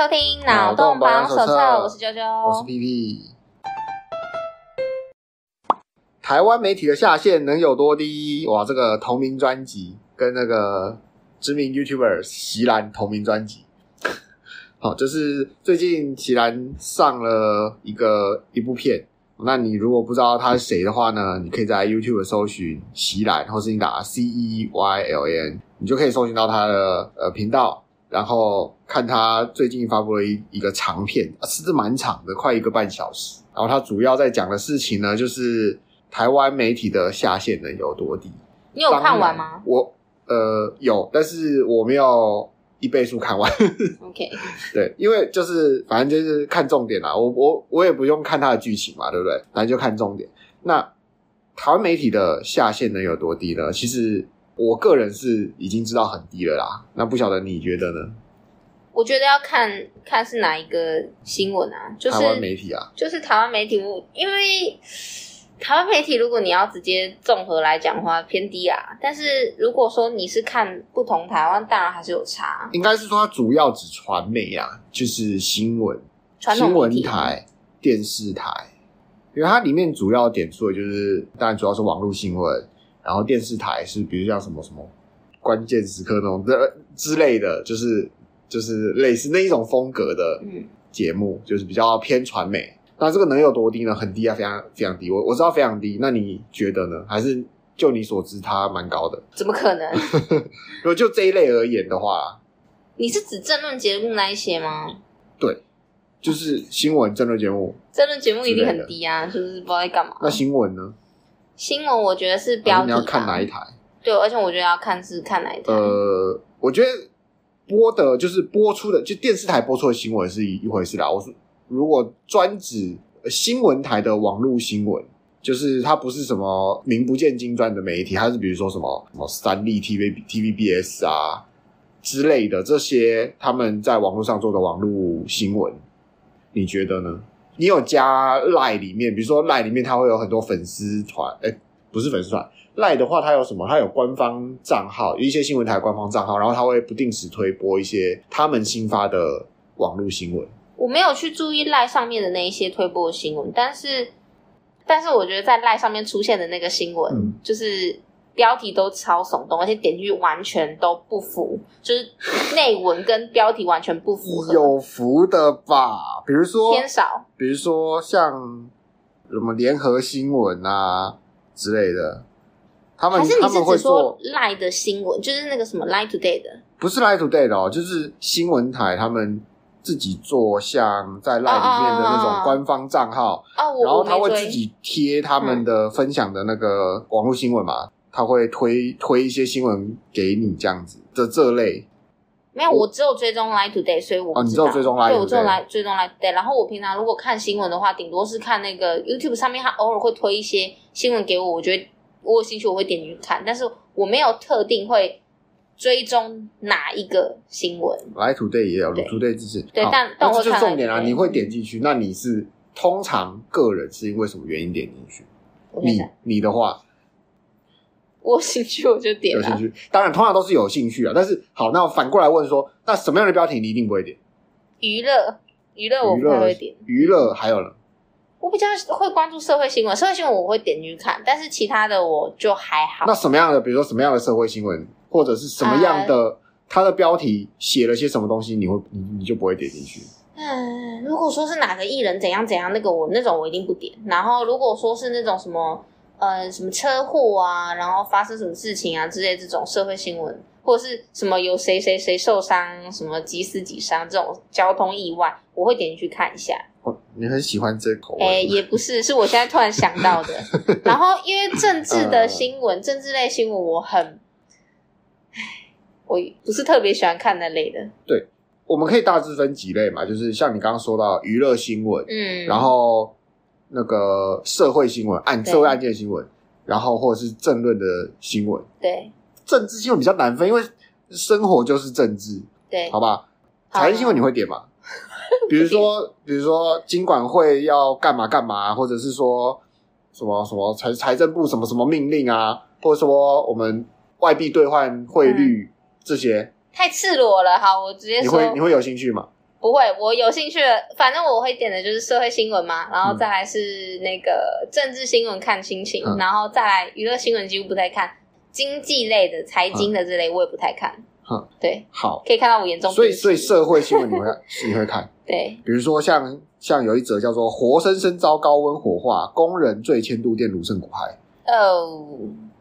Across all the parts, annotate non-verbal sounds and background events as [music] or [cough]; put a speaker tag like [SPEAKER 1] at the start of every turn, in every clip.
[SPEAKER 1] 收听脑洞保养手册，我是啾啾，
[SPEAKER 2] 我是 PP。台湾媒体的下限能有多低？哇，这个同名专辑跟那个知名 YouTuber 席岚同名专辑。[laughs] 好，就是最近席岚上了一个一部片。那你如果不知道他是谁的话呢？你可以在 YouTube 搜寻席岚，或是你打 C E Y L N，你就可以搜寻到他的呃频道，然后看他最近发布了一一个长片，啊，是蛮长的，快一个半小时。然后他主要在讲的事情呢，就是台湾媒体的下限能有多低？
[SPEAKER 1] 你有看完吗？
[SPEAKER 2] 我呃有，但是我没有。一倍速看完，[laughs]
[SPEAKER 1] OK，[laughs]
[SPEAKER 2] 对，因为就是反正就是看重点啦，我我我也不用看他的剧情嘛，对不对？反正就看重点。那台湾媒体的下限能有多低呢？其实我个人是已经知道很低了啦。那不晓得你觉得呢？
[SPEAKER 1] 我觉得要看看是哪一个新闻啊，就是
[SPEAKER 2] 台湾媒体啊，
[SPEAKER 1] 就是台湾媒体，因为。台湾媒体，如果你要直接综合来讲的话，偏低啊。但是如果说你是看不同台湾，当然还是有差。
[SPEAKER 2] 应该是说它主要指传媒啊，就是新闻、新闻台、电视台，因为它里面主要点数的就是，当然主要是网络新闻，然后电视台是比如像什么什么关键时刻那种的之类的，就是就是类似那一种风格的节目，嗯、就是比较偏传媒。那这个能有多低呢？很低啊，非常非常低。我我知道非常低。那你觉得呢？还是就你所知，它蛮高的？
[SPEAKER 1] 怎么可能？[laughs]
[SPEAKER 2] 如果就这一类而言的话，
[SPEAKER 1] 你是指政论节目那一些吗？
[SPEAKER 2] 对，就是新闻政论节目。
[SPEAKER 1] 政论节目一定很低啊，是不是不知道在干嘛。
[SPEAKER 2] 那新闻呢？
[SPEAKER 1] 新闻我觉得是标题。
[SPEAKER 2] 你要看哪一台？
[SPEAKER 1] 对，而且我觉得要看是看哪一台。
[SPEAKER 2] 呃，我觉得播的就是播出的，就电视台播出的新闻是一一回事啦。我说。如果专指新闻台的网络新闻，就是它不是什么名不见经传的媒体，它是比如说什么什么三立 TV、TVBS 啊之类的这些他们在网络上做的网络新闻，你觉得呢？你有加 Line 里面，比如说 Line 里面它会有很多粉丝团，哎，不是粉丝团，Line 的话它有什么？它有官方账号，有一些新闻台官方账号，然后它会不定时推播一些他们新发的网络新闻。
[SPEAKER 1] 我没有去注意赖上面的那一些推播的新闻，但是，但是我觉得在赖上面出现的那个新闻，嗯、就是标题都超耸动，而且点击率完全都不符，就是内文跟标题完全不符合。
[SPEAKER 2] 有符的吧？比如说
[SPEAKER 1] 偏少，
[SPEAKER 2] 比如说像什么联合新闻啊之类的，他们
[SPEAKER 1] 还是你是
[SPEAKER 2] 只
[SPEAKER 1] 说赖的新闻，就是那个什么 Line Today 的？
[SPEAKER 2] 不是 Line Today 的哦，就是新闻台他们。自己做像在 LINE 里面的那种官方
[SPEAKER 1] 账号，
[SPEAKER 2] 然后他会自己贴他们的分享的那个网络新闻嘛，嗯、他会推推一些新闻给你这样子的这类。
[SPEAKER 1] 没有，我只有追踪 LINE Today，所以我。哦，你只有
[SPEAKER 2] 追踪 LINE，
[SPEAKER 1] 对，我只有来追踪 LINE Today。然后我平常如果看新闻的话，顶多是看那个 YouTube 上面，他偶尔会推一些新闻给我，我觉得我有兴趣，我会点进去看，但是我没有特定会。追踪哪一个新闻
[SPEAKER 2] ？LINE Today 也有 Today 支持。
[SPEAKER 1] 对，
[SPEAKER 2] 好
[SPEAKER 1] 但但
[SPEAKER 2] 这就重点啊！你会点进去，那你是通常个人是因为什么原因点进去？你你的话，
[SPEAKER 1] 我有兴趣我就点。
[SPEAKER 2] 有兴趣，当然通常都是有兴趣啊。但是好，那我反过来问说，那什么样的标题你一定不会点？
[SPEAKER 1] 娱乐，娱乐我不太会点。
[SPEAKER 2] 娱乐还有呢？
[SPEAKER 1] 我比较会关注社会新闻，社会新闻我会点进去看，但是其他的我就还好。
[SPEAKER 2] 那什么样的，比如说什么样的社会新闻？或者是什么样的，它的标题写了些什么东西，你会你你就不会点进去。
[SPEAKER 1] 嗯，如果说是哪个艺人怎样怎样，那个我那种我一定不点。然后如果说是那种什么呃什么车祸啊，然后发生什么事情啊之类这种社会新闻，或者是什么有谁谁谁受伤，什么几死几伤这种交通意外，我会点进去看一下。
[SPEAKER 2] 哦，你很喜欢这口味？
[SPEAKER 1] 哎，也不是，是我现在突然想到的。然后因为政治的 [laughs] 新闻，呃、政治类新闻我很。我不是特别喜欢看那类的。
[SPEAKER 2] 对，我们可以大致分几类嘛，就是像你刚刚说到娱乐新闻，嗯，然后那个社会新闻、案社会案件新闻，然后或者是政论的新闻。
[SPEAKER 1] 对，
[SPEAKER 2] 政治新闻比较难分，因为生活就是政治。
[SPEAKER 1] 对，
[SPEAKER 2] 好吧。财经新闻你会点吗？[laughs] 比如说，比如说金管会要干嘛干嘛，或者是说什么什么财财政部什么什么命令啊，或者说我们外币兑换汇率。这些
[SPEAKER 1] 太赤裸了，好，我直接说。
[SPEAKER 2] 你会你会有兴趣吗？
[SPEAKER 1] 不会，我有兴趣的，反正我会点的就是社会新闻嘛，然后再来是那个政治新闻看心情，嗯、然后再来娱乐新闻几乎不太看，经济类的、财经的之类我也不太看。
[SPEAKER 2] 嗯，
[SPEAKER 1] 对，
[SPEAKER 2] 好，
[SPEAKER 1] 可以看到我严重。
[SPEAKER 2] 所以，所以社会新闻你会你会看？[laughs]
[SPEAKER 1] 对，
[SPEAKER 2] 比如说像像有一则叫做“活生生遭高温火化，工人坠千度电，炉圣骨骸”。
[SPEAKER 1] 哦，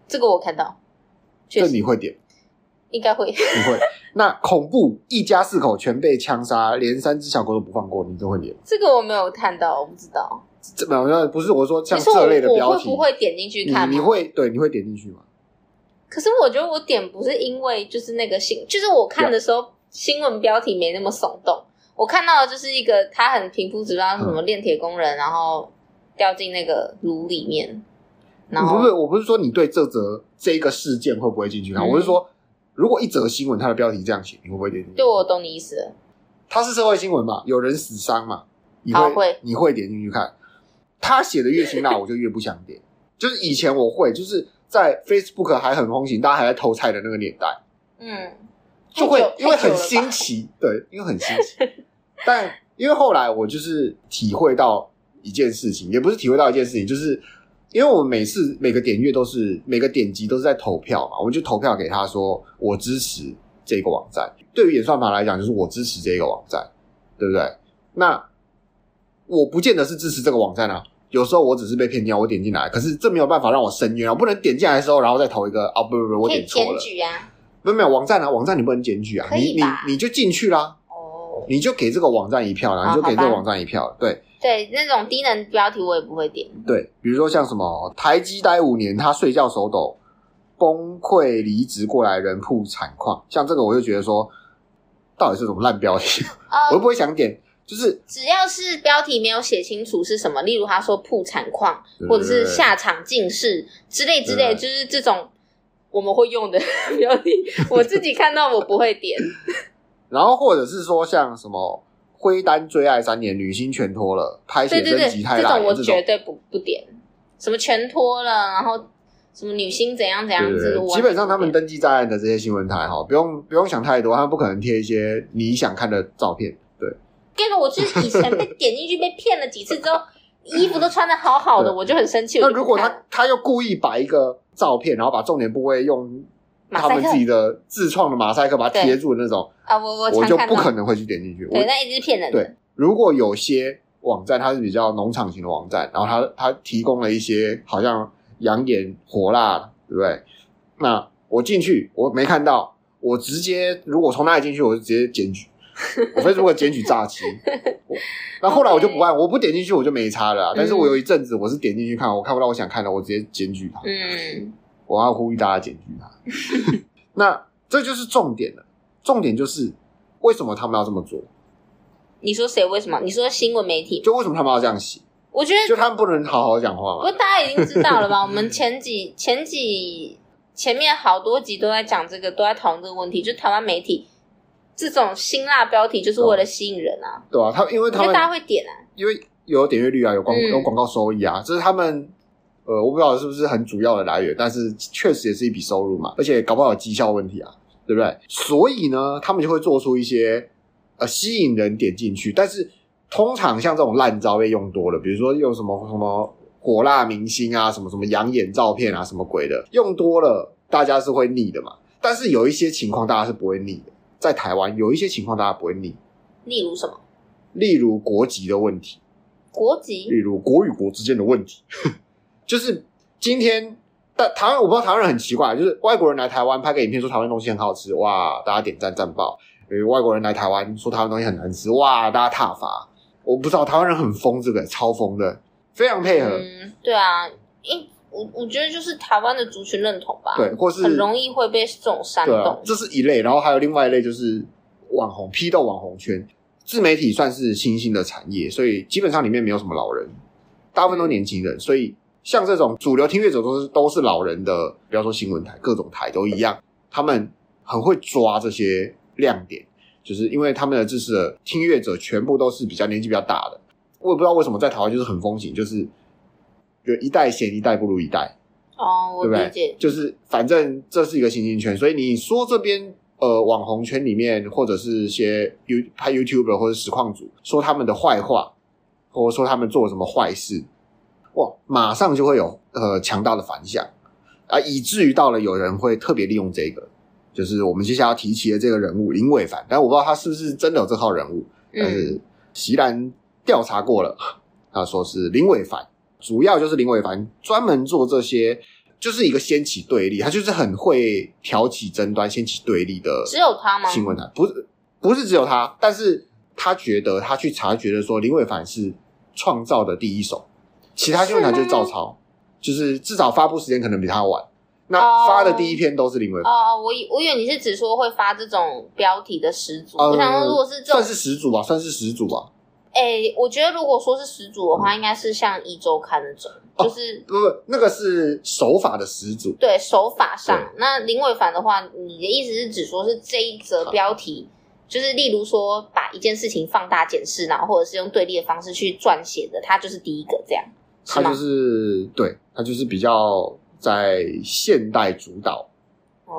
[SPEAKER 1] 这个我看到，
[SPEAKER 2] 这你会点？
[SPEAKER 1] 应该会，
[SPEAKER 2] 不会。[laughs] 那恐怖，一家四口全被枪杀，连三只小狗都不放过，你都会点？
[SPEAKER 1] 这个我没有看到，我不知道。
[SPEAKER 2] 这没有，不是我说像这类的标题，
[SPEAKER 1] 我会不会点进去看？
[SPEAKER 2] 你会对，你会点进去吗？
[SPEAKER 1] 可是我觉得我点不是因为就是那个新，就是我看的时候新闻标题没那么耸动。我看到的就是一个他很平铺直叙，什么炼铁工人，然后掉进那个炉里面。然后
[SPEAKER 2] 不是，我不是说你对这则这一个事件会不会进去看，我是说。如果一则新闻它的标题这样写，你会不会点进去？
[SPEAKER 1] 对，我懂你意思了。
[SPEAKER 2] 它是社会新闻嘛？有人死伤嘛？你会，会你会点进去看？他写的越辛辣，我就越不想点。[laughs] 就是以前我会，就是在 Facebook 还很风行，大家还在偷菜的那个年代，嗯，就会因为很新奇，对，因为很新奇。[laughs] 但因为后来我就是体会到一件事情，也不是体会到一件事情，就是。因为我们每次每个点阅都是每个点击都是在投票嘛，我们就投票给他说，我支持这个网站。对于演算法来讲，就是我支持这个网站，对不对？那我不见得是支持这个网站啊，有时候我只是被骗掉，我点进来，可是这没有办法让我申冤，我不能点进来的时候然后再投一个啊，不不不，我点错了。检举啊？没有没有，网站啊，网站你不能检举啊，你你你就进去啦，哦，你就给这个网站一票，啦你就给这个网站一票，对。
[SPEAKER 1] 对，那种低能标题我也不会点。
[SPEAKER 2] 对，比如说像什么台积待五年，他睡觉手抖，崩溃离职过来人铺惨况，像这个我就觉得说，到底是什么烂标题？[laughs] 呃、我又不会想点。就是
[SPEAKER 1] 只要是标题没有写清楚是什么，例如他说铺惨况，或者是下场尽释之类之类，就是这种我们会用的 [laughs] 标题，我自己看到我不会点。[laughs]
[SPEAKER 2] 然后或者是说像什么。灰单追爱三年，女星全脱了，拍写真集太烂，
[SPEAKER 1] 这种我绝对不不点。什么全脱了，然后什么女星怎样怎样子，
[SPEAKER 2] 基本上他们登记在案的这些新闻台哈，不用不用想太多，他们不可能贴一些你想看的照片。对，
[SPEAKER 1] 跟着我就是以前被点进去被骗了几次之后，衣服都穿的好好的，我就很生气。
[SPEAKER 2] 那如果他他又故意摆一个照片，然后把重点部位用。他们自己的自创的马赛克把它贴住的那种
[SPEAKER 1] 啊，我我
[SPEAKER 2] 我就不可能会去点进去。
[SPEAKER 1] 对，那一直是骗人的。
[SPEAKER 2] 对，如果有些网站它是比较农场型的网站，然后它它提供了一些好像养眼火辣，对不对？那我进去我没看到，我直接如果从那里进去，我就直接检举。[laughs] 我非如果检举诈欺，那后来我就不按，我不点进去我就没差了。但是我有一阵子我是点进去看，我看不到我想看的，我直接检举他。嗯。我要呼吁大家检举他，[laughs] 那这就是重点了。重点就是为什么他们要这么做？
[SPEAKER 1] 你说谁？为什么？你说新闻媒体？
[SPEAKER 2] 就为什么他们要这样写？
[SPEAKER 1] 我觉得
[SPEAKER 2] 就他们不能好好讲话吗？
[SPEAKER 1] 不过大家已经知道了吧？[laughs] 我们前几前几前面好多集都在讲这个，都在讨论这个问题。就台湾媒体这种辛辣标题，就是为了吸引人啊。
[SPEAKER 2] 对啊，他因为他们
[SPEAKER 1] 大家会点啊，
[SPEAKER 2] 因为有点阅率啊，有广有广告收益啊，这是他们。呃，我不知道是不是很主要的来源，但是确实也是一笔收入嘛，而且搞不好有绩效问题啊，对不对？所以呢，他们就会做出一些呃吸引人点进去，但是通常像这种烂招被用多了，比如说用什么什么火辣明星啊，什么什么养眼照片啊，什么鬼的，用多了大家是会腻的嘛。但是有一些情况大家是不会腻的，在台湾有一些情况大家不会腻，
[SPEAKER 1] 例如什么？
[SPEAKER 2] 例如国籍的问题，
[SPEAKER 1] 国籍，
[SPEAKER 2] 例如国与国之间的问题。就是今天，但台湾我不知道台湾人很奇怪，就是外国人来台湾拍个影片说台湾东西很好吃，哇，大家点赞赞爆；呃，外国人来台湾说台湾东西很难吃，哇，大家挞伐。我不知道台湾人很疯这个，超疯的，非常配合。
[SPEAKER 1] 嗯，对啊，因我我觉得就是台湾的族群认同吧，
[SPEAKER 2] 对，或是
[SPEAKER 1] 很容易会被这种煽动。
[SPEAKER 2] 啊，这是一类，然后还有另外一类就是网红批斗网红圈，自媒体算是新兴的产业，所以基本上里面没有什么老人，大部分都年轻人，所以。像这种主流听乐者都是都是老人的，不要说新闻台，各种台都一样，他们很会抓这些亮点，就是因为他们的支持的听乐者全部都是比较年纪比较大的。我也不知道为什么在台湾就是很风行，就是就一代嫌一代不如一代。
[SPEAKER 1] 哦，我理解，
[SPEAKER 2] 对不对？就是反正这是一个新兴圈，所以你说这边呃网红圈里面，或者是一些 You 拍 YouTuber 或者实况组说他们的坏话，或者说他们做了什么坏事，哇，马上就会有呃强大的反响啊，以至于到了有人会特别利用这个，就是我们接下来要提起的这个人物林伟凡，但我不知道他是不是真的有这号人物，但是席兰调查过了，他说是林伟凡，主要就是林伟凡专门做这些。就是一个掀起对立，他就是很会挑起争端、掀起对立的。
[SPEAKER 1] 只有他吗？
[SPEAKER 2] 新闻台不是不是只有他，但是他觉得他去察，觉的说林伟凡是创造的第一手，其他新闻台就是照抄，就是至少发布时间可能比他晚。那发的第一篇都是林伟凡。
[SPEAKER 1] 哦，我以我以为你是只说会发这种标题的始祖，呃、我想说如果是这种
[SPEAKER 2] 算是始祖吧，算是始祖吧。
[SPEAKER 1] 哎、欸，我觉得如果说是始祖的话，嗯、应该是像一周刊那种。就是
[SPEAKER 2] 不不，那个是手法的始祖。
[SPEAKER 1] 对，手法上，那林伟凡的话，你的意思是指说是这一则标题，就是例如说把一件事情放大检视，然后或者是用对立的方式去撰写的，他就是第一个这样。
[SPEAKER 2] 他就是对，他就是比较在现代主导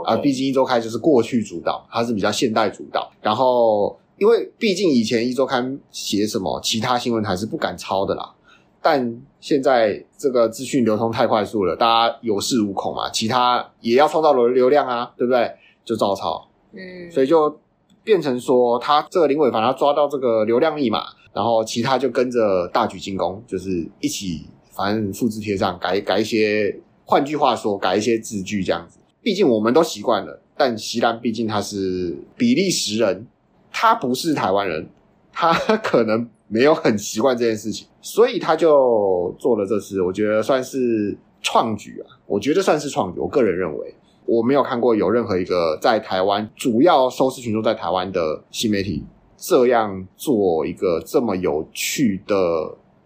[SPEAKER 2] 啊，毕竟一周刊就是过去主导，他是比较现代主导。然后，因为毕竟以前一周刊写什么，其他新闻台是不敢抄的啦。但现在这个资讯流通太快速了，大家有恃无恐嘛，其他也要创造流流量啊，对不对？就照抄，嗯，所以就变成说，他这个林伟凡他抓到这个流量密码，然后其他就跟着大举进攻，就是一起反正复制贴上，改改一些，换句话说，改一些字句这样子。毕竟我们都习惯了，但席兰毕竟他是比利时人，他不是台湾人，他可能。没有很习惯这件事情，所以他就做了这次，我觉得算是创举啊。我觉得算是创举。我个人认为，我没有看过有任何一个在台湾主要收视群众在台湾的新媒体这样做一个这么有趣的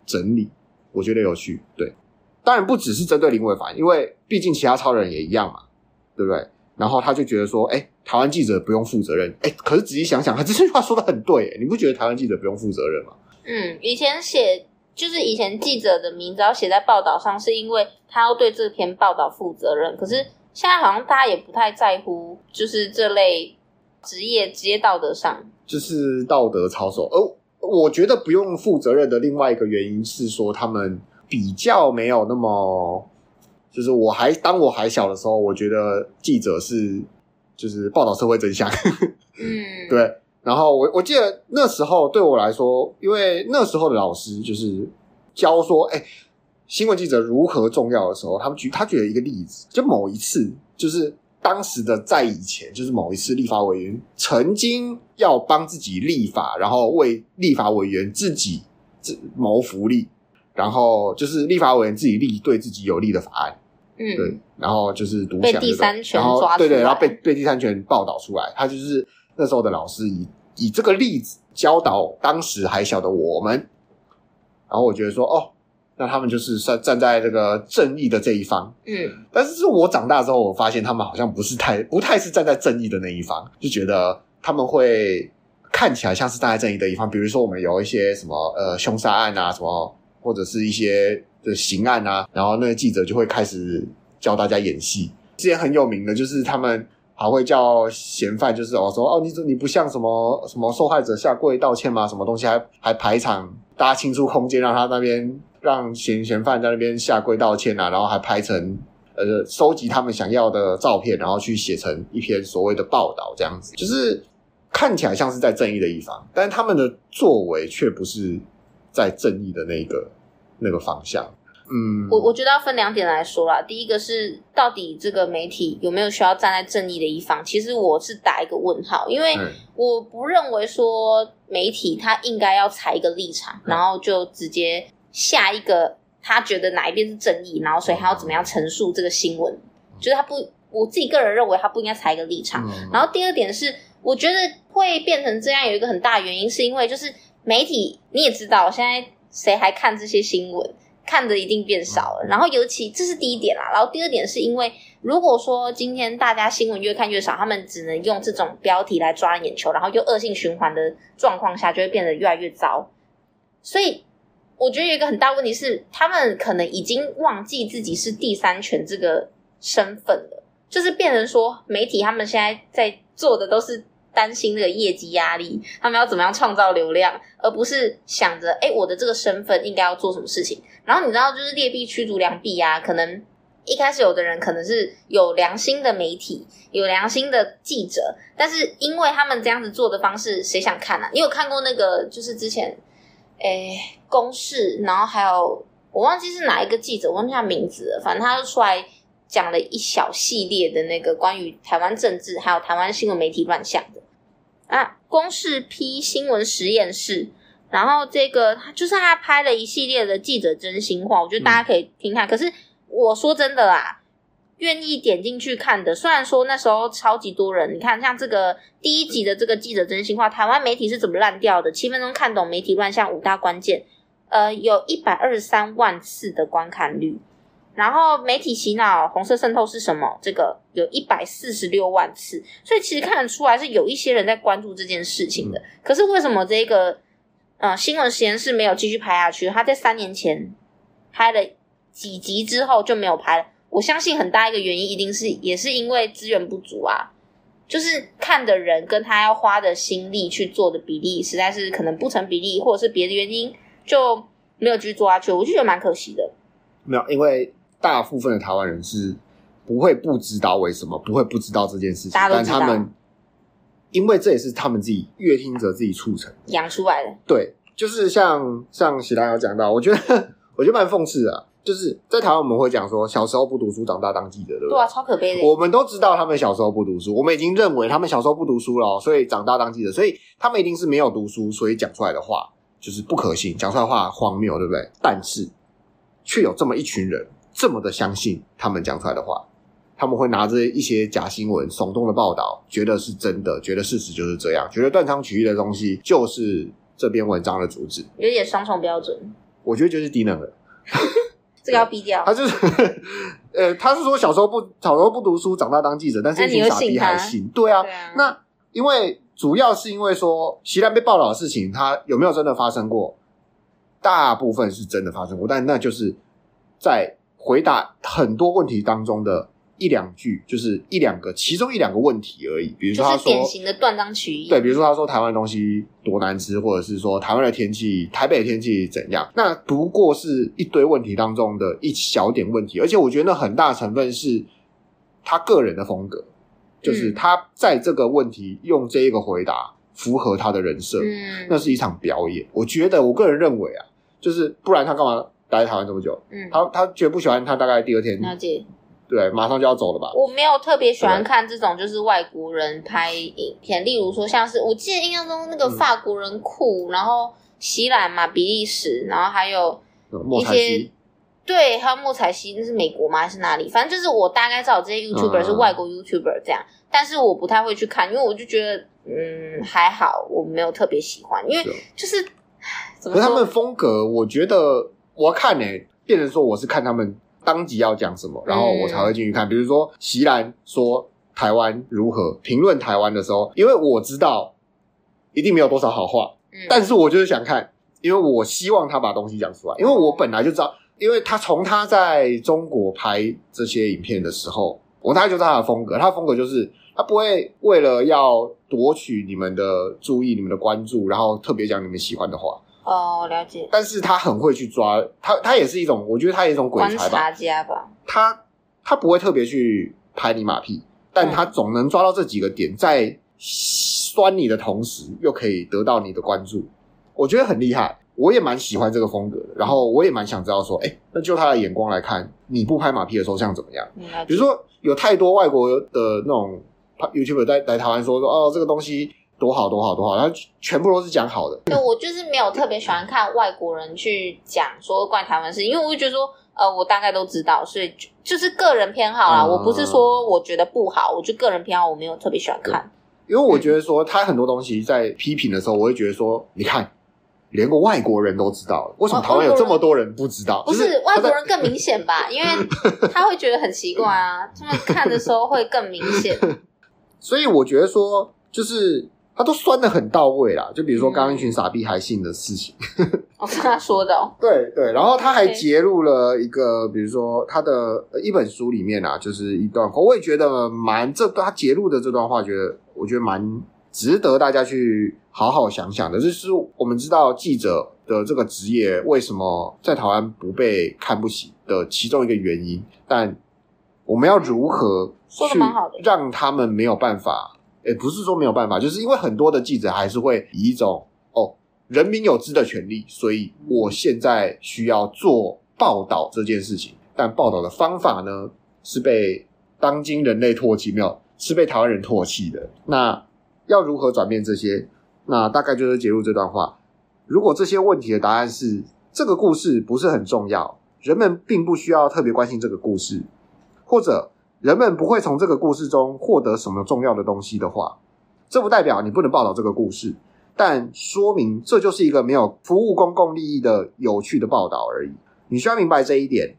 [SPEAKER 2] 整理。我觉得有趣，对。当然不只是针对林伟凡，因为毕竟其他超人也一样嘛，对不对？然后他就觉得说，哎，台湾记者不用负责任。哎，可是仔细想想，他这句话说得很对，你不觉得台湾记者不用负责任吗？
[SPEAKER 1] 嗯，以前写就是以前记者的名字要写在报道上，是因为他要对这篇报道负责任。可是现在好像大家也不太在乎，就是这类职业职业道德上，
[SPEAKER 2] 就是道德操守。而我觉得不用负责任的另外一个原因是说，他们比较没有那么，就是我还当我还小的时候，我觉得记者是就是报道社会真相。嗯，[laughs] 对。然后我我记得那时候对我来说，因为那时候的老师就是教说，哎，新闻记者如何重要的时候，他们举他举了一个例子，就某一次，就是当时的在以前，就是某一次立法委员曾经要帮自己立法，然后为立法委员自己自谋福利，然后就是立法委员自己立对自己有利的法案，嗯，对，然后就是独享，
[SPEAKER 1] 被第三权
[SPEAKER 2] 然后对对，然后被被第三权报道出来，他就是。那时候的老师以以这个例子教导当时还小的我们，然后我觉得说哦，那他们就是站站在这个正义的这一方，嗯，但是是我长大之后，我发现他们好像不是太不太是站在正义的那一方，就觉得他们会看起来像是站在正义的一方，比如说我们有一些什么呃凶杀案啊，什么或者是一些的刑案啊，然后那个记者就会开始教大家演戏，之前很有名的就是他们。还会叫嫌犯，就是哦说哦，你你不像什么什么受害者下跪道歉吗？什么东西还还排场，大家清出空间让他那边让嫌嫌犯在那边下跪道歉啊，然后还拍成呃收集他们想要的照片，然后去写成一篇所谓的报道，这样子就是看起来像是在正义的一方，但是他们的作为却不是在正义的那个那个方向。嗯，
[SPEAKER 1] 我我觉得要分两点来说啦。第一个是到底这个媒体有没有需要站在正义的一方？其实我是打一个问号，因为我不认为说媒体他应该要踩一个立场，然后就直接下一个他觉得哪一边是正义，然后所以他要怎么样陈述这个新闻。就是他不，我自己个人认为他不应该采一个立场。然后第二点是，我觉得会变成这样有一个很大原因，是因为就是媒体你也知道，现在谁还看这些新闻？看的一定变少了，然后尤其这是第一点啦，然后第二点是因为如果说今天大家新闻越看越少，他们只能用这种标题来抓眼球，然后又恶性循环的状况下，就会变得越来越糟。所以我觉得有一个很大问题是，他们可能已经忘记自己是第三权这个身份了，就是变成说媒体他们现在在做的都是担心那个业绩压力，他们要怎么样创造流量，而不是想着哎，我的这个身份应该要做什么事情。然后你知道，就是劣币驱逐良币啊，可能一开始有的人可能是有良心的媒体，有良心的记者，但是因为他们这样子做的方式，谁想看、啊？你有看过那个就是之前诶公视，然后还有我忘记是哪一个记者，我忘记他名字了，反正他就出来。讲了一小系列的那个关于台湾政治还有台湾新闻媒体乱象的啊，公视批新闻实验室，然后这个就是他拍了一系列的记者真心话，我觉得大家可以听看。嗯、可是我说真的啊，愿意点进去看的，虽然说那时候超级多人，你看像这个第一集的这个记者真心话，台湾媒体是怎么烂掉的？七分钟看懂媒体乱象五大关键，呃，有一百二十三万次的观看率。然后媒体洗脑、红色渗透是什么？这个有一百四十六万次，所以其实看得出来是有一些人在关注这件事情的。可是为什么这个呃新闻实验室没有继续拍下去？他在三年前拍了几集之后就没有拍了。我相信很大一个原因一定是也是因为资源不足啊，就是看的人跟他要花的心力去做的比例实在是可能不成比例，或者是别的原因就没有继续做下去。我就觉得蛮可惜的。
[SPEAKER 2] 没有，因为。大部分的台湾人是不会不知道为什么，不会不知道这件事情，但他们因为这也是他们自己乐听者自己促成
[SPEAKER 1] 养出来的。
[SPEAKER 2] 对，就是像像喜兰有讲到，我觉得 [laughs] 我觉得蛮讽刺的，就是在台湾我们会讲说，小时候不读书，长大当记者，对不对？
[SPEAKER 1] 对啊，超可悲的。
[SPEAKER 2] 我们都知道他们小时候不读书，我们已经认为他们小时候不读书了，所以长大当记者，所以他们一定是没有读书，所以讲出来的话就是不可信，讲出来的话荒谬，对不对？但是却有这么一群人。这么的相信他们讲出来的话，他们会拿着一些假新闻、耸动的报道，觉得是真的，觉得事实就是这样，觉得断章取义的东西就是这篇文章的主旨，
[SPEAKER 1] 有点双重标准。
[SPEAKER 2] 我觉得就是低能的，
[SPEAKER 1] 这个要逼掉。
[SPEAKER 2] 他就是，[laughs] 呃，他是说小时候不小时候不读书，长大当记者，但是一群傻逼还行，对啊，对啊，那因为主要是因为说，席兰被报道的事情，他有没有真的发生过？大部分是真的发生过，但那就是在。回答很多问题当中的一两句，就是一两个，其中一两个问题而已。比如说，他说，
[SPEAKER 1] 就是典型的断章取义。
[SPEAKER 2] 对，比如说他说台湾东西多难吃，或者是说台湾的天气、台北的天气怎样？那不过是一堆问题当中的一小点问题，而且我觉得那很大成分是他个人的风格，就是他在这个问题用这一个回答符合他的人设，嗯，那是一场表演。我觉得我个人认为啊，就是不然他干嘛？待台湾这么久，嗯，他他绝不喜欢，他大概第二天了解，对，马上就要走了吧。
[SPEAKER 1] 我没有特别喜欢看这种就是外国人拍影片，例如说像是我记得印象中那个法国人酷，嗯、然后西兰嘛，比利时，然后还有一些对，还有莫彩希，那是美国吗？还是哪里？反正就是我大概知道这些 YouTuber 是外国 YouTuber 这样，嗯、但是我不太会去看，因为我就觉得嗯还好，我没有特别喜欢，因为就是怎么说，
[SPEAKER 2] 可是他们风格，我觉得。我要看呢、欸，变成说我是看他们当即要讲什么，然后我才会进去看。嗯、比如说席兰说台湾如何评论台湾的时候，因为我知道一定没有多少好话，嗯、但是我就是想看，因为我希望他把东西讲出来，因为我本来就知道，因为他从他在中国拍这些影片的时候，我大概就知道他的风格，他的风格就是他不会为了要夺取你们的注意、你们的关注，然后特别讲你们喜欢的话。
[SPEAKER 1] 哦，了解。
[SPEAKER 2] 但是他很会去抓，他他也是一种，我觉得他也是一种鬼才吧。观
[SPEAKER 1] 察家吧。
[SPEAKER 2] 他他不会特别去拍你马屁，但他总能抓到这几个点，在酸你的同时，又可以得到你的关注，我觉得很厉害。我也蛮喜欢这个风格的，然后我也蛮想知道说，哎，那就他的眼光来看，你不拍马屁的时候像怎么样？比如说，有太多外国的那种 YouTuber 在来台湾说说，哦，这个东西。多好多好多好，然后全部都是讲好的。
[SPEAKER 1] 对，我就是没有特别喜欢看外国人去讲说关于台湾事，因为我会觉得说，呃，我大概都知道，所以就，就是个人偏好啦。嗯、我不是说我觉得不好，我就个人偏好，我没有特别喜欢看。
[SPEAKER 2] 因为我觉得说他很多东西在批评的时候，我会觉得说，你看，连个外国人都知道了，为什么台湾有这么多人不知道？
[SPEAKER 1] 不是外国人更明显吧？[laughs] 因为他会觉得很奇怪啊，他们看的时候会更明显。[laughs]
[SPEAKER 2] 所以我觉得说，就是。他都酸的很到位啦，就比如说刚刚一群傻逼还信的事情，
[SPEAKER 1] 我跟他说的哦。[laughs]
[SPEAKER 2] 对对，然后他还揭露了一个，比如说他的一本书里面啊，就是一段话，我也觉得蛮这他揭露的这段话，觉得我觉得蛮值得大家去好好想想的。就是我们知道记者的这个职业为什么在台湾不被看不起的其中一个原因，但我们要如何去让他们没有办法？也，不是说没有办法，就是因为很多的记者还是会以一种哦，人民有知的权利，所以我现在需要做报道这件事情。但报道的方法呢，是被当今人类唾弃，没有，是被台湾人唾弃的。那要如何转变这些？那大概就是结束这段话。如果这些问题的答案是这个故事不是很重要，人们并不需要特别关心这个故事，或者人们不会从这个故事中获得什么重要的东西的话，这不代表你不能报道这个故事，但说明这就是一个没有服务公共利益的有趣的报道而已。你需要明白这一点。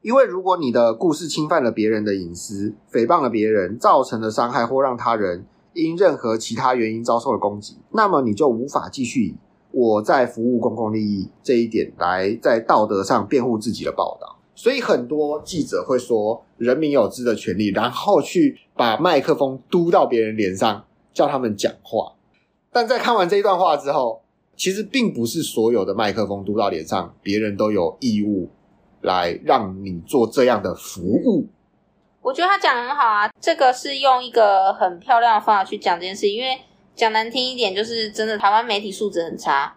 [SPEAKER 2] 因为如果你的故事侵犯了别人的隐私，诽谤了别人，造成了伤害，或让他人因任何其他原因遭受了攻击，那么你就无法继续以我在服务公共利益这一点来在道德上辩护自己的报道。所以很多记者会说“人民有知的权利”，然后去把麦克风嘟到别人脸上，叫他们讲话。但在看完这一段话之后，其实并不是所有的麦克风嘟到脸上，别人都有义务。来让你做这样的服务，
[SPEAKER 1] 我觉得他讲很好啊。这个是用一个很漂亮的方法去讲这件事，因为讲难听一点，就是真的台湾媒体素质很差，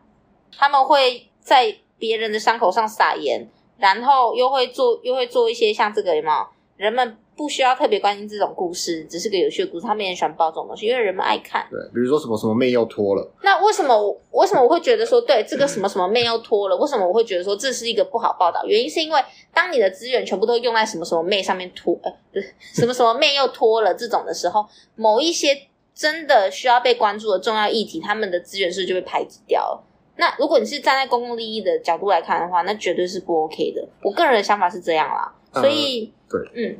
[SPEAKER 1] 他们会在别人的伤口上撒盐，然后又会做又会做一些像这个有没有？人们。不需要特别关心这种故事，只是个有趣的故事。他们也喜欢报这种东西，因为人们爱看。
[SPEAKER 2] 对，比如说什么什么妹又脱了。
[SPEAKER 1] 那为什么我为什么我会觉得说，对这个什么什么妹又脱了？为什么我会觉得说这是一个不好报道？原因是因为当你的资源全部都用在什么什么妹上面脱，呃，不是什么什么妹又脱了 [laughs] 这种的时候，某一些真的需要被关注的重要议题，他们的资源是就被排挤掉了。那如果你是站在公共利益的角度来看的话，那绝对是不 OK 的。我个人的想法是这样啦，所以，
[SPEAKER 2] 嗯、对，
[SPEAKER 1] 嗯。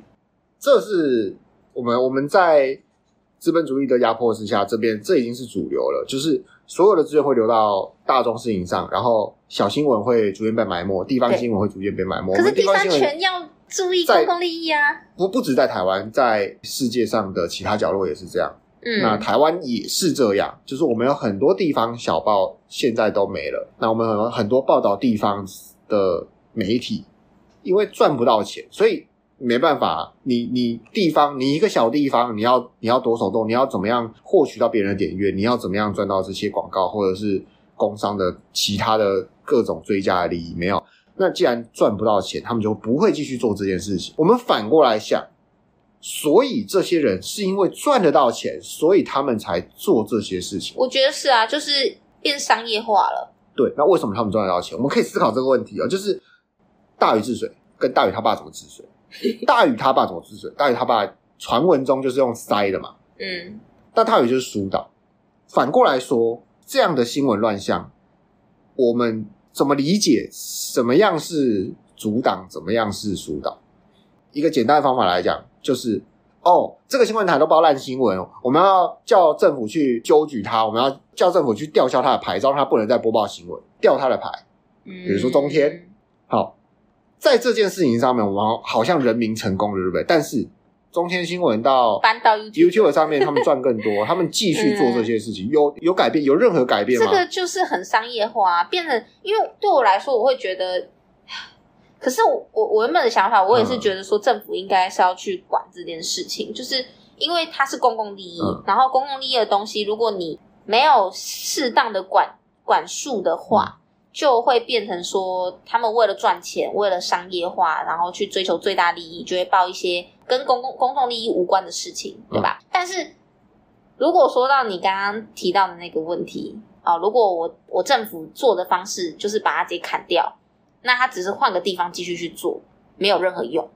[SPEAKER 2] 这是我们我们在资本主义的压迫之下，这边这已经是主流了。就是所有的资源会流到大众事情上，然后小新闻会逐渐被埋没，地方新闻会逐渐被埋没。
[SPEAKER 1] 可是第三权要注意公共利益啊！
[SPEAKER 2] 不不止在台湾，在世界上的其他角落也是这
[SPEAKER 1] 样。
[SPEAKER 2] 那台湾也是这样，就是我们有很多地方小报现在都没了。那我们很很多报道地方的媒体，因为赚不到钱，所以。没办法，你你地方，你一个小地方，你要你要多手动，你要怎么样获取到别人的点阅？你要怎么样赚到这些广告或者是工商的其他的各种追加的利益？没有，那既然赚不到钱，他们就不会继续做这件事情。我们反过来想，所以这些人是因为赚得到钱，所以他们才做这些事情。
[SPEAKER 1] 我觉得是啊，就是变商业化了。对，
[SPEAKER 2] 那为什么他们赚得到钱？我们可以思考这个问题啊，就是大禹治水跟大禹他爸怎么治水？[laughs] 大禹他爸怎么治水？大禹他爸传闻中就是用塞的嘛。
[SPEAKER 1] 嗯，
[SPEAKER 2] 但大禹就是疏导。反过来说，这样的新闻乱象，我们怎么理解？什么样是阻挡？怎么样是疏导？一个简单的方法来讲，就是哦，这个新闻台都报烂新闻，我们要叫政府去纠举他，我们要叫政府去吊销他的牌照，让他不能再播报新闻，吊他的牌。比如说中天，嗯、好。在这件事情上面，我们好像人民成功了，对不对？但是中天新闻到
[SPEAKER 1] 搬到
[SPEAKER 2] YouTube 上面，他们赚更多，[laughs] 他们继续做这些事情，有有改变，有任何改变吗？
[SPEAKER 1] 这个就是很商业化，变得因为对我来说，我会觉得，可是我我我原本的想法，我也是觉得说，政府应该是要去管这件事情，嗯、就是因为它是公共利益，嗯、然后公共利益的东西，如果你没有适当的管管束的话。嗯就会变成说，他们为了赚钱，为了商业化，然后去追求最大利益，就会报一些跟公共公众利益无关的事情，对吧？嗯、但是，如果说到你刚刚提到的那个问题啊，如果我我政府做的方式就是把它直接砍掉，那他只是换个地方继续去做，没有任何用。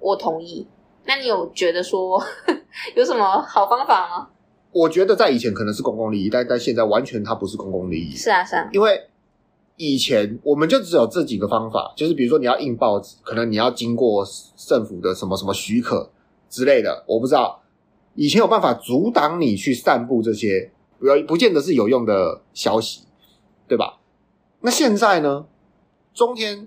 [SPEAKER 1] 我同意。那你有觉得说 [laughs] 有什么好方法吗？
[SPEAKER 2] 我觉得在以前可能是公共利益，但但现在完全它不是公共利益。
[SPEAKER 1] 是啊，是啊，
[SPEAKER 2] 因为。以前我们就只有这几个方法，就是比如说你要印报纸，可能你要经过政府的什么什么许可之类的，我不知道。以前有办法阻挡你去散布这些不要不见得是有用的消息，对吧？那现在呢？中天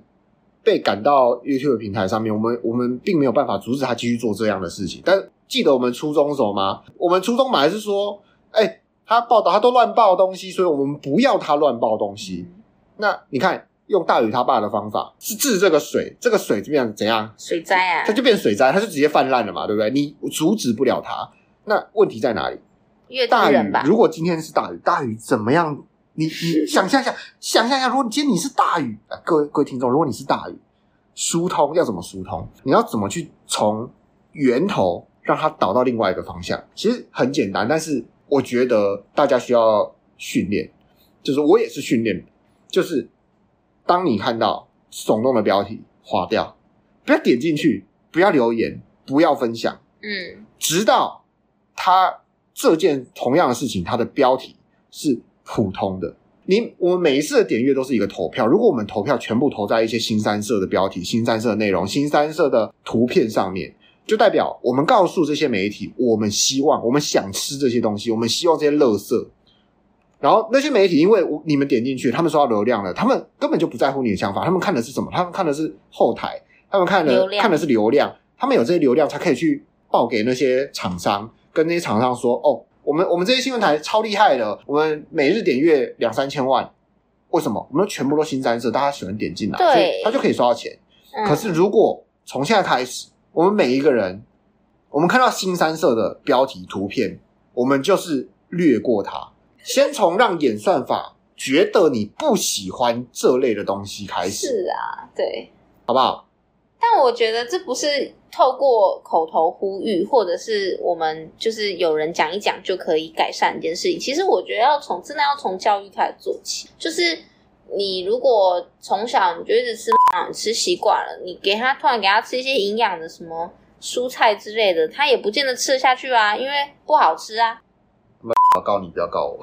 [SPEAKER 2] 被赶到 YouTube 平台上面，我们我们并没有办法阻止他继续做这样的事情，但记得我们初衷是什么吗？我们初衷本来是说，哎、欸，他报道他都乱报东西，所以我们不要他乱报东西。嗯、那你看，用大禹他爸的方法是治这个水，这个水怎么样？怎样？
[SPEAKER 1] 水灾啊，
[SPEAKER 2] 它就变水灾，它就直接泛滥了嘛，对不对？你阻止不了它，那问题在哪里？大禹，如果今天是大禹，大禹怎么样？你你想象一下，想象一下，如果今天你是大禹，各位各位听众，如果你是大禹，疏通要怎么疏通？你要怎么去从源头让它导到另外一个方向？其实很简单，但是我觉得大家需要训练，就是我也是训练，就是当你看到耸动的标题，划掉，不要点进去，不要留言，不要分享，嗯，直到他这件同样的事情，它的标题是。普通的，你我们每一次的点阅都是一个投票。如果我们投票全部投在一些新三色的标题、新三色的内容、新三色的图片上面，就代表我们告诉这些媒体，我们希望、我们想吃这些东西，我们希望这些垃圾。然后那些媒体，因为你们点进去，他们收到流量了，他们根本就不在乎你的想法，他们看的是什么？他们看的是后台，他们看的看的是流量，他们有这些流量才可以去报给那些厂商，跟那些厂商说哦。我们我们这些新闻台超厉害的，我们每日点阅两三千万，为什么？我们全部都新三色，大家喜欢点进来，
[SPEAKER 1] 对，
[SPEAKER 2] 所以他就可以刷到钱。嗯。可是如果从现在开始，我们每一个人，我们看到新三色的标题图片，我们就是略过它，先从让演算法觉得你不喜欢这类的东西开始。
[SPEAKER 1] 是啊，对，
[SPEAKER 2] 好不好？
[SPEAKER 1] 但我觉得这不是透过口头呼吁，或者是我们就是有人讲一讲就可以改善一件事情。其实我觉得要从真的要从教育开始做起。就是你如果从小你就一直吃，你吃习惯了，你给他突然给他吃一些营养的什么蔬菜之类的，他也不见得吃得下去啊，因为不好吃啊。
[SPEAKER 2] 我告你，不要告我，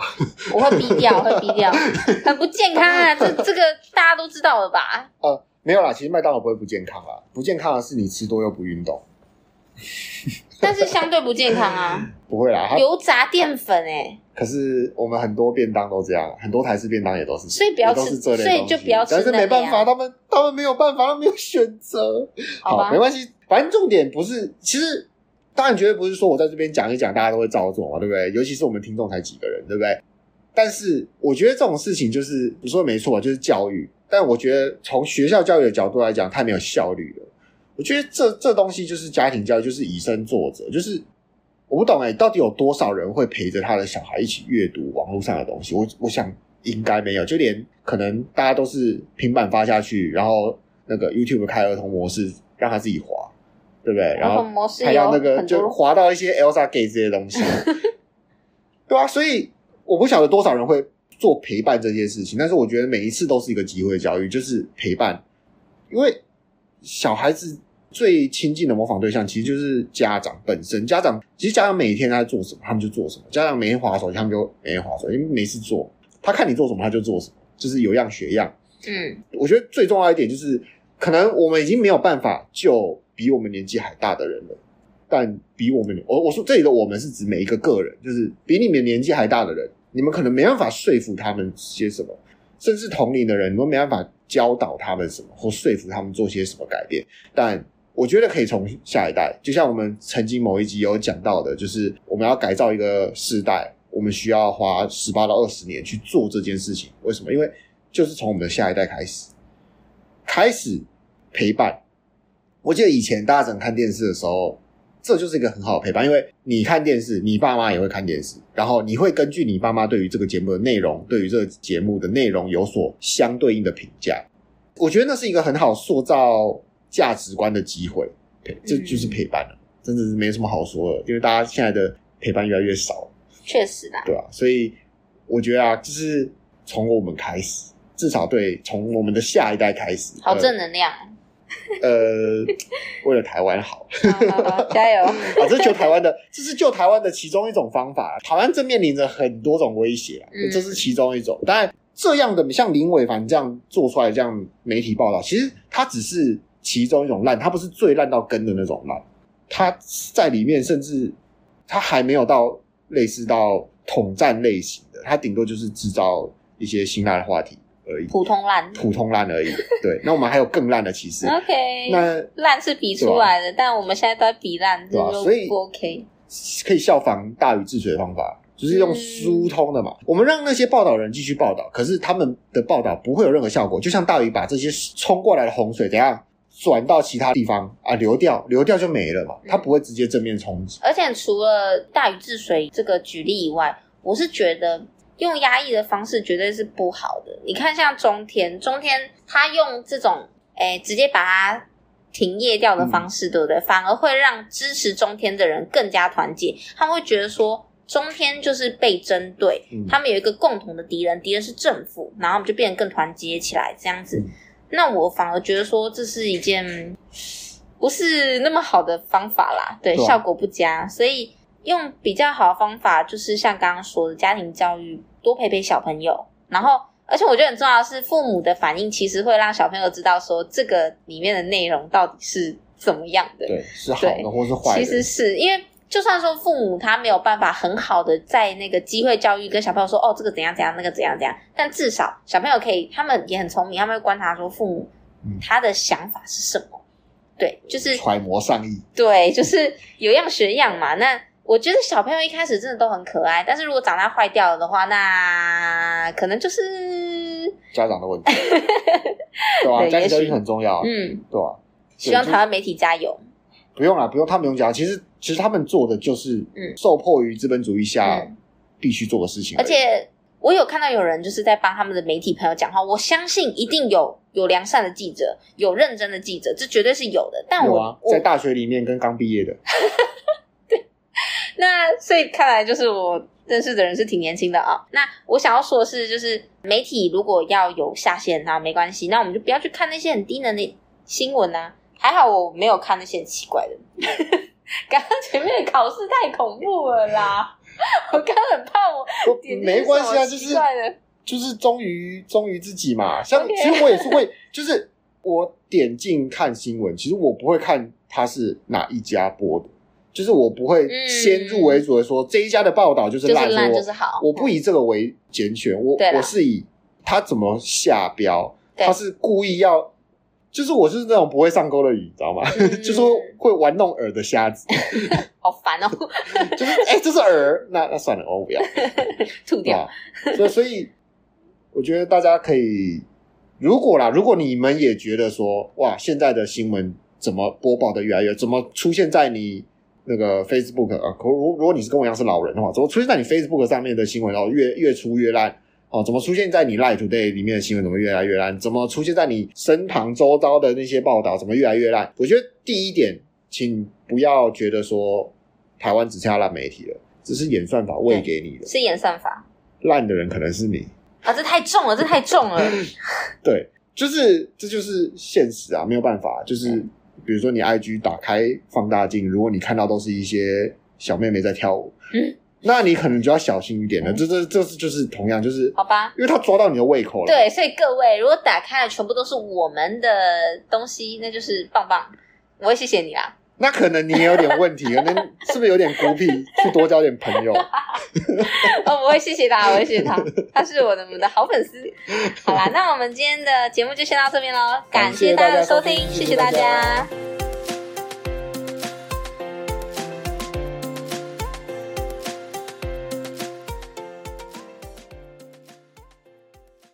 [SPEAKER 1] 我会逼掉，我会逼掉，很不健康啊！这这个大家都知道了吧？
[SPEAKER 2] 呃。没有啦，其实麦当劳不会不健康啦，不健康的是你吃多又不运动。[laughs]
[SPEAKER 1] 但是相对不健康啊，[laughs]
[SPEAKER 2] 不会啦，
[SPEAKER 1] 油炸淀粉哎、欸。
[SPEAKER 2] 可是我们很多便当都这样，很多台式便当也都是，
[SPEAKER 1] 所以不要吃，所以就不要吃。
[SPEAKER 2] 但是没办法，他们他们没有办法，他们没有选择。好，好没关系，反正重点不是，其实当然绝对不是说我在这边讲一讲，大家都会照做嘛，对不对？尤其是我们听众才几个人，对不对？但是我觉得这种事情就是你说的没错，就是教育。但我觉得从学校教育的角度来讲，太没有效率了。我觉得这这东西就是家庭教育，就是以身作则。就是我不懂哎、欸，到底有多少人会陪着他的小孩一起阅读网络上的东西？我我想应该没有，就连可能大家都是平板发下去，然后那个 YouTube 开儿童模式，让他自己滑，对不对？然后还要那个就滑到一些 Elsa Gate 这些东西，[laughs] 对啊，所以我不晓得多少人会。做陪伴这件事情，但是我觉得每一次都是一个机会教育，就是陪伴。因为小孩子最亲近的模仿对象其实就是家长本身。家长其实家长每天他在做什么，他们就做什么。家长每天划手机，他们就每天划手机，因为没事做。他看你做什么，他就做什么，就是有样学样。嗯，我觉得最重要一点就是，可能我们已经没有办法救比我们年纪还大的人了，但比我们，我我说这里的我们是指每一个个人，就是比你们年纪还大的人。你们可能没办法说服他们些什么，甚至同龄的人，你们没办法教导他们什么，或说服他们做些什么改变。但我觉得可以从下一代，就像我们曾经某一集有讲到的，就是我们要改造一个世代，我们需要花十八到二十年去做这件事情。为什么？因为就是从我们的下一代开始，开始陪伴。我记得以前大家整看电视的时候。这就是一个很好的陪伴，因为你看电视，你爸妈也会看电视，然后你会根据你爸妈对于这个节目的内容，对于这个节目的内容有所相对应的评价。我觉得那是一个很好塑造价值观的机会，对，这就是陪伴了，真的是没什么好说的，因为大家现在的陪伴越来越少，
[SPEAKER 1] 确实的，
[SPEAKER 2] 对啊，所以我觉得啊，就是从我们开始，至少对，从我们的下一代开始，
[SPEAKER 1] 好正能量。
[SPEAKER 2] 呃，[laughs] 为了台湾好，[laughs]
[SPEAKER 1] 好好好，加油！[laughs] 啊，
[SPEAKER 2] 这是救台湾的，这是救台湾的其中一种方法。台湾正面临着很多种威胁，嗯，这是其中一种。当然，这样的像林伟凡这样做出来这样媒体报道，其实它只是其中一种烂，它不是最烂到根的那种烂。它在里面，甚至它还没有到类似到统战类型的，它顶多就是制造一些辛辣的话题。而已，
[SPEAKER 1] 普通烂，
[SPEAKER 2] 普通烂而已。[laughs] 对，那我们还有更烂的，其实
[SPEAKER 1] OK，
[SPEAKER 2] 那
[SPEAKER 1] 烂是比出来的，但我们现在都在比烂，
[SPEAKER 2] 对吧？所以
[SPEAKER 1] OK，
[SPEAKER 2] 可以效仿大禹治水的方法，就是用疏通的嘛。我们让那些报道人继续报道，可是他们的报道不会有任何效果，就像大禹把这些冲过来的洪水怎样转到其他地方啊，流掉，流掉就没了嘛，它不会直接正面冲击。
[SPEAKER 1] 而且除了大禹治水这个举例以外，我是觉得。用压抑的方式绝对是不好的。你看，像中天，中天他用这种诶直接把它停业掉的方式，嗯、对不对？反而会让支持中天的人更加团结。他们会觉得说，中天就是被针对，嗯、他们有一个共同的敌人，敌人是政府，然后我们就变得更团结起来，这样子。嗯、那我反而觉得说，这是一件不是那么好的方法啦，对，效果不佳。所以用比较好的方法，就是像刚刚说的家庭教育。多陪陪小朋友，然后，而且我觉得很重要的是，父母的反应其实会让小朋友知道说，这个里面的内容到底是怎么样的，
[SPEAKER 2] 对，是好的或是坏的。
[SPEAKER 1] 其实是因为，就算说父母他没有办法很好的在那个机会教育跟小朋友说，哦，这个怎样怎样，那个怎样怎样，但至少小朋友可以，他们也很聪明，他们会观察说父母他的想法是什么，嗯、对，就是
[SPEAKER 2] 揣摩上意，
[SPEAKER 1] 对，就是有样学样嘛，那。我觉得小朋友一开始真的都很可爱，但是如果长大坏掉了的话，那可能就是
[SPEAKER 2] 家长的问题，对 [laughs] 吧？家庭教育很重要，
[SPEAKER 1] 嗯，
[SPEAKER 2] 对吧？
[SPEAKER 1] 希望台湾媒体加油。
[SPEAKER 2] 不用啦，不用，他们不用讲。其实，其实他们做的就是，嗯，受迫于资本主义下必须做的事情。
[SPEAKER 1] 而且，我有看到有人就是在帮他们的媒体朋友讲话，我相信一定有有良善的记者，有认真的记者，这绝对是有的。但我、啊、
[SPEAKER 2] 在大学里面跟刚毕业的。[laughs] [laughs]
[SPEAKER 1] 那所以看来就是我认识的人是挺年轻的啊。那我想要说的是，就是媒体如果要有下限，那没关系，那我们就不要去看那些很低能的新闻啊。还好我没有看那些很奇怪的。[laughs] 刚刚前面的考试太恐怖了啦！[laughs] 我刚刚很怕我点
[SPEAKER 2] 没关系啊，就是就是忠于忠于自己嘛。像.其实我也是会，就是我点进看新闻，其实我不会看它是哪一家播的。就是我不会先入为主的说、嗯、这一家的报道就是烂，
[SPEAKER 1] 就是烂就是好。
[SPEAKER 2] 我不以这个为拣选，我我是以他怎么下标，他是故意要，就是我是那种不会上钩的鱼，你知道吗？嗯、[laughs] 就是会玩弄饵的瞎子，[laughs]
[SPEAKER 1] 好烦哦。[laughs]
[SPEAKER 2] 就是哎、欸，这是饵，那那算了，我不要
[SPEAKER 1] 吐掉。
[SPEAKER 2] 所以所以，我觉得大家可以，如果啦，如果你们也觉得说，哇，现在的新闻怎么播报的越来越，怎么出现在你。那个 Facebook 啊，如如果你是跟我一样是老人的话，怎么出现在你 Facebook 上面的新闻，然后越越出越烂？哦，怎么出现在你 Live Today 里面的新闻，怎么越来越烂？怎么出现在你身旁周遭的那些报道，怎么越来越烂？我觉得第一点，请不要觉得说台湾只剩下烂媒体了，只是演算法喂给你的，
[SPEAKER 1] 是演算法。
[SPEAKER 2] 烂的人可能是你
[SPEAKER 1] 啊，这太重了，这太重了。[laughs]
[SPEAKER 2] 对，就是这就是现实啊，没有办法，就是。嗯比如说，你 IG 打开放大镜，如果你看到都是一些小妹妹在跳舞，嗯，那你可能就要小心一点了。这这这是就是同样就是
[SPEAKER 1] 好吧，
[SPEAKER 2] 因为他抓到你的胃口了。
[SPEAKER 1] 对，所以各位如果打开了全部都是我们的东西，那就是棒棒，我会谢谢你啦。
[SPEAKER 2] 那可能你也有点问题，可能是不是有点孤僻？[laughs] 去多交点朋友。
[SPEAKER 1] 哦，我会谢谢他，我会谢谢他，他是我的我们的好粉丝。[laughs] 好啦，那我们今天的节目就先到这边喽，感谢大家的收听，谢谢大家。谢谢大家。